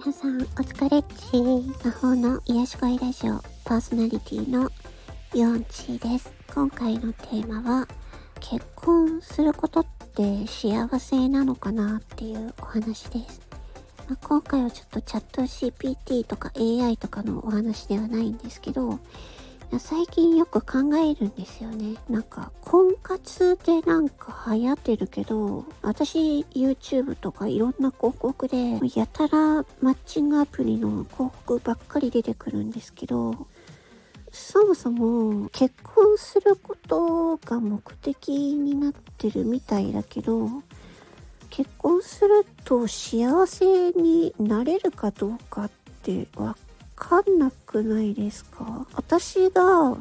皆さんお疲れっち魔法の癒し声ラジオパーソナリティのヨンチーです。今回のテーマは結婚することって幸せなのかなっていうお話です、まあ、今回はちょっとチャット GPT とか AI とかのお話ではないんですけど最近よく考えるんですよね。なんか、婚活でなんか流行ってるけど、私 YouTube とかいろんな広告で、やたらマッチングアプリの広告ばっかり出てくるんですけど、そもそも結婚することが目的になってるみたいだけど、結婚すると幸せになれるかどうかってわかんなくないですか？私が、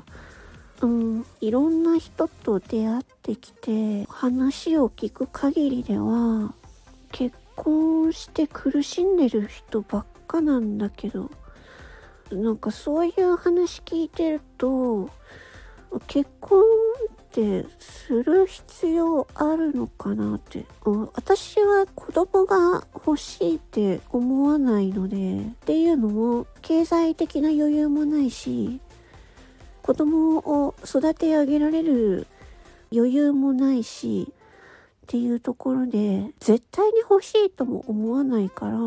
うん、いろんな人と出会ってきて話を聞く限りでは結婚して苦しんでる人ばっかなんだけどなんかそういう話聞いてると結婚ってする必要あるのかなって、うん私は子供が欲しいって思わないのでっていうのも経済的な余裕もないし子供を育て上げられる余裕もないしっていうところで絶対に欲しいとも思わないから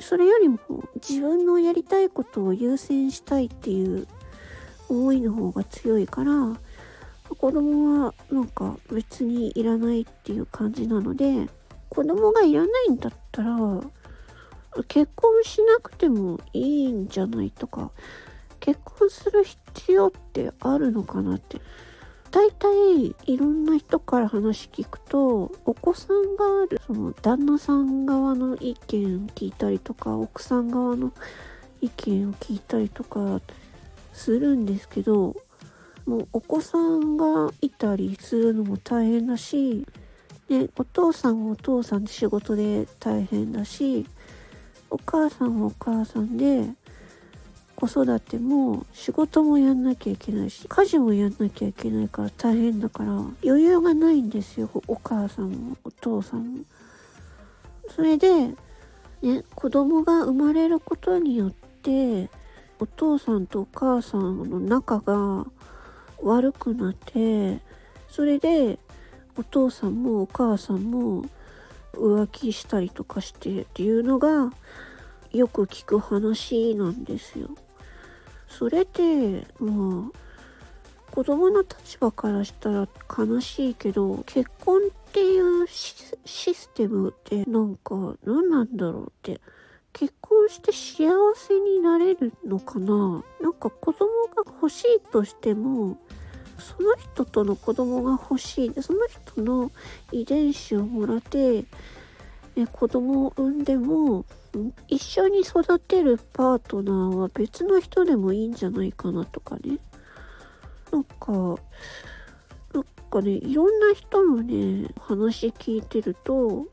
それよりも自分のやりたいことを優先したいっていう思いの方が強いから子供はなんか別にいらないっていう感じなので子供がいらないんだったら結婚しなくてもいいんじゃないとか結婚する必要ってあるのかなって。大体いろんな人から話聞くとお子さんがあるその旦那さん側の意見聞いたりとか奥さん側の意見を聞いたりとかするんですけどもうお子さんがいたりするのも大変だし、ね、お父さんはお父さんで仕事で大変だしお母さんはお母さんで子育ても仕事もやんなきゃいけないし家事もやんなきゃいけないから大変だから余裕がないんですよお母さんもお父さんも。それでね子供が生まれることによってお父さんとお母さんの仲が悪くなってそれでお父さんもお母さんも浮気したりとかしてっていうのがよく聞く話なんですよ。それってまあ子供の立場からしたら悲しいけど結婚っていうシステムってなんか何なんだろうって結婚して幸せになれるのかな？なんか子供が欲しいとしてもその人との子供が欲しいでその人の遺伝子をもらってえ子供を産んでも一緒に育てるパートナーは別の人でもいいんじゃないかなとかね。なんかなんかねいろんな人のね話聞いてると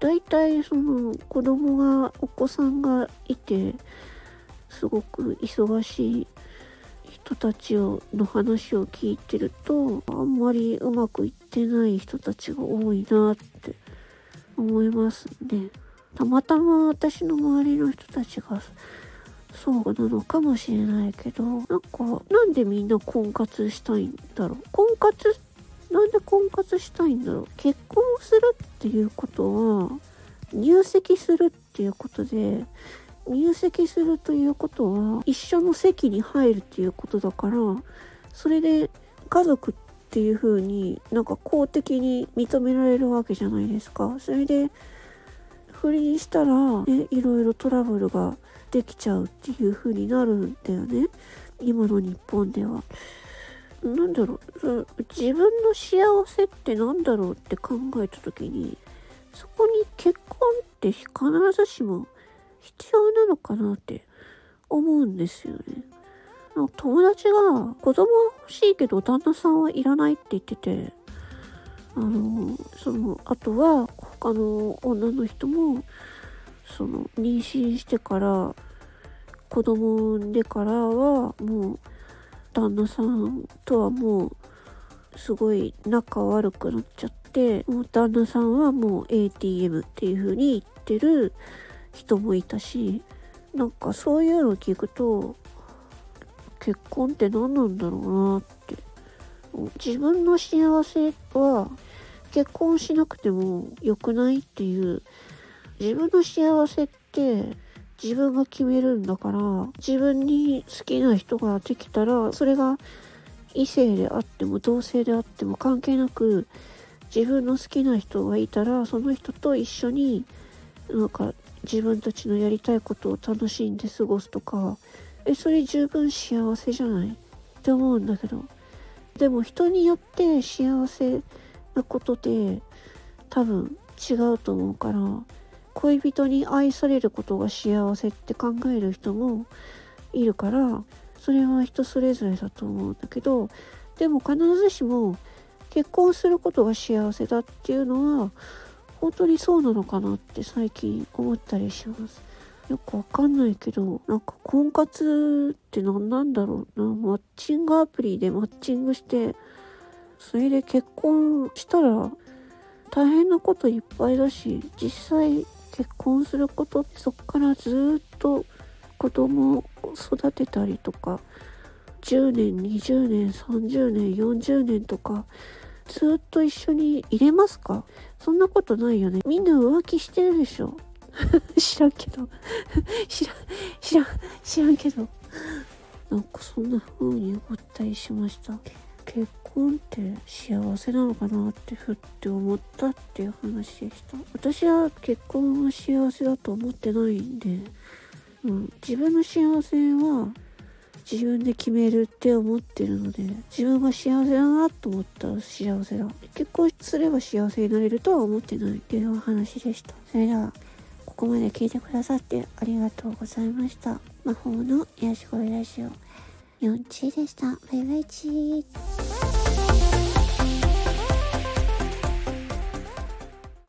大体その子供がお子さんがいてすごく忙しい人たちをの話を聞いてるとあんまりうまくいってない人たちが多いなって思いますね。たまたま私の周りの人たちがそうなのかもしれないけどなんかなんでみんな婚活したいんだろう？婚活なんで婚活したいんだろう？結婚するっていうことは入籍するっていうことで入籍するということは一緒の席に入るっていうことだからそれで家族っていう風になんか公的に認められるわけじゃないですか。それで不倫したら、ね、いろいろトラブルができちゃうっていう風になるんだよね。今の日本では。なんだろう。自分の幸せって何だろうって考えた時にそこに結婚って必ずしも必要なのかなって思うんですよね。友達が子供欲しいけど旦那さんはいらないって言ってて、あの、その、あとは他の女の人も、その、妊娠してから、子供産んでからは、もう、旦那さんとはもう、すごい仲悪くなっちゃって、もう旦那さんはもう ATM っていう風に言ってる人もいたしなんかそういうのを聞くと結婚って何なんだろうなって。自分の幸せは結婚しなくても良くないっていう。自分の幸せって自分が決めるんだから自分に好きな人ができたらそれが異性であっても同性であっても関係なく自分の好きな人がいたらその人と一緒になんか自分たちのやりたいことを楽しんで過ごすとかえそれ十分幸せじゃない？って思うんだけどでも人によって幸せなことで多分違うと思うから恋人に愛されることが幸せって考える人もいるからそれは人それぞれだと思うんだけどでも必ずしも結婚することが幸せだっていうのは本当にそうなのかなって最近思ったりします。よくわかんないけど、なんか婚活って何なんだろうな。マッチングアプリでマッチングして、それで結婚したら大変なこといっぱいだし、実際結婚することってそっからずっと子供を育てたりとか、10年、20年、30年、40年とか、ずっと一緒に入れますか？そんなことないよね。みんな浮気してるでしょ 知らんけど 知らん、知らん、知らんけど。なんかそんな風に思ったりしました。結婚って幸せなのかなってふって思ったっていう話でした。私は結婚は幸せだと思ってないんで、うん、自分の幸せは自分で決めるって思ってるので自分が幸せだなと思ったら幸せだ。結婚すれば幸せになれるとは思ってないっていうお話でした。それではここまで聞いてくださってありがとうございました。魔法の癒し声ラジオ。4チーでした。バイバイチー。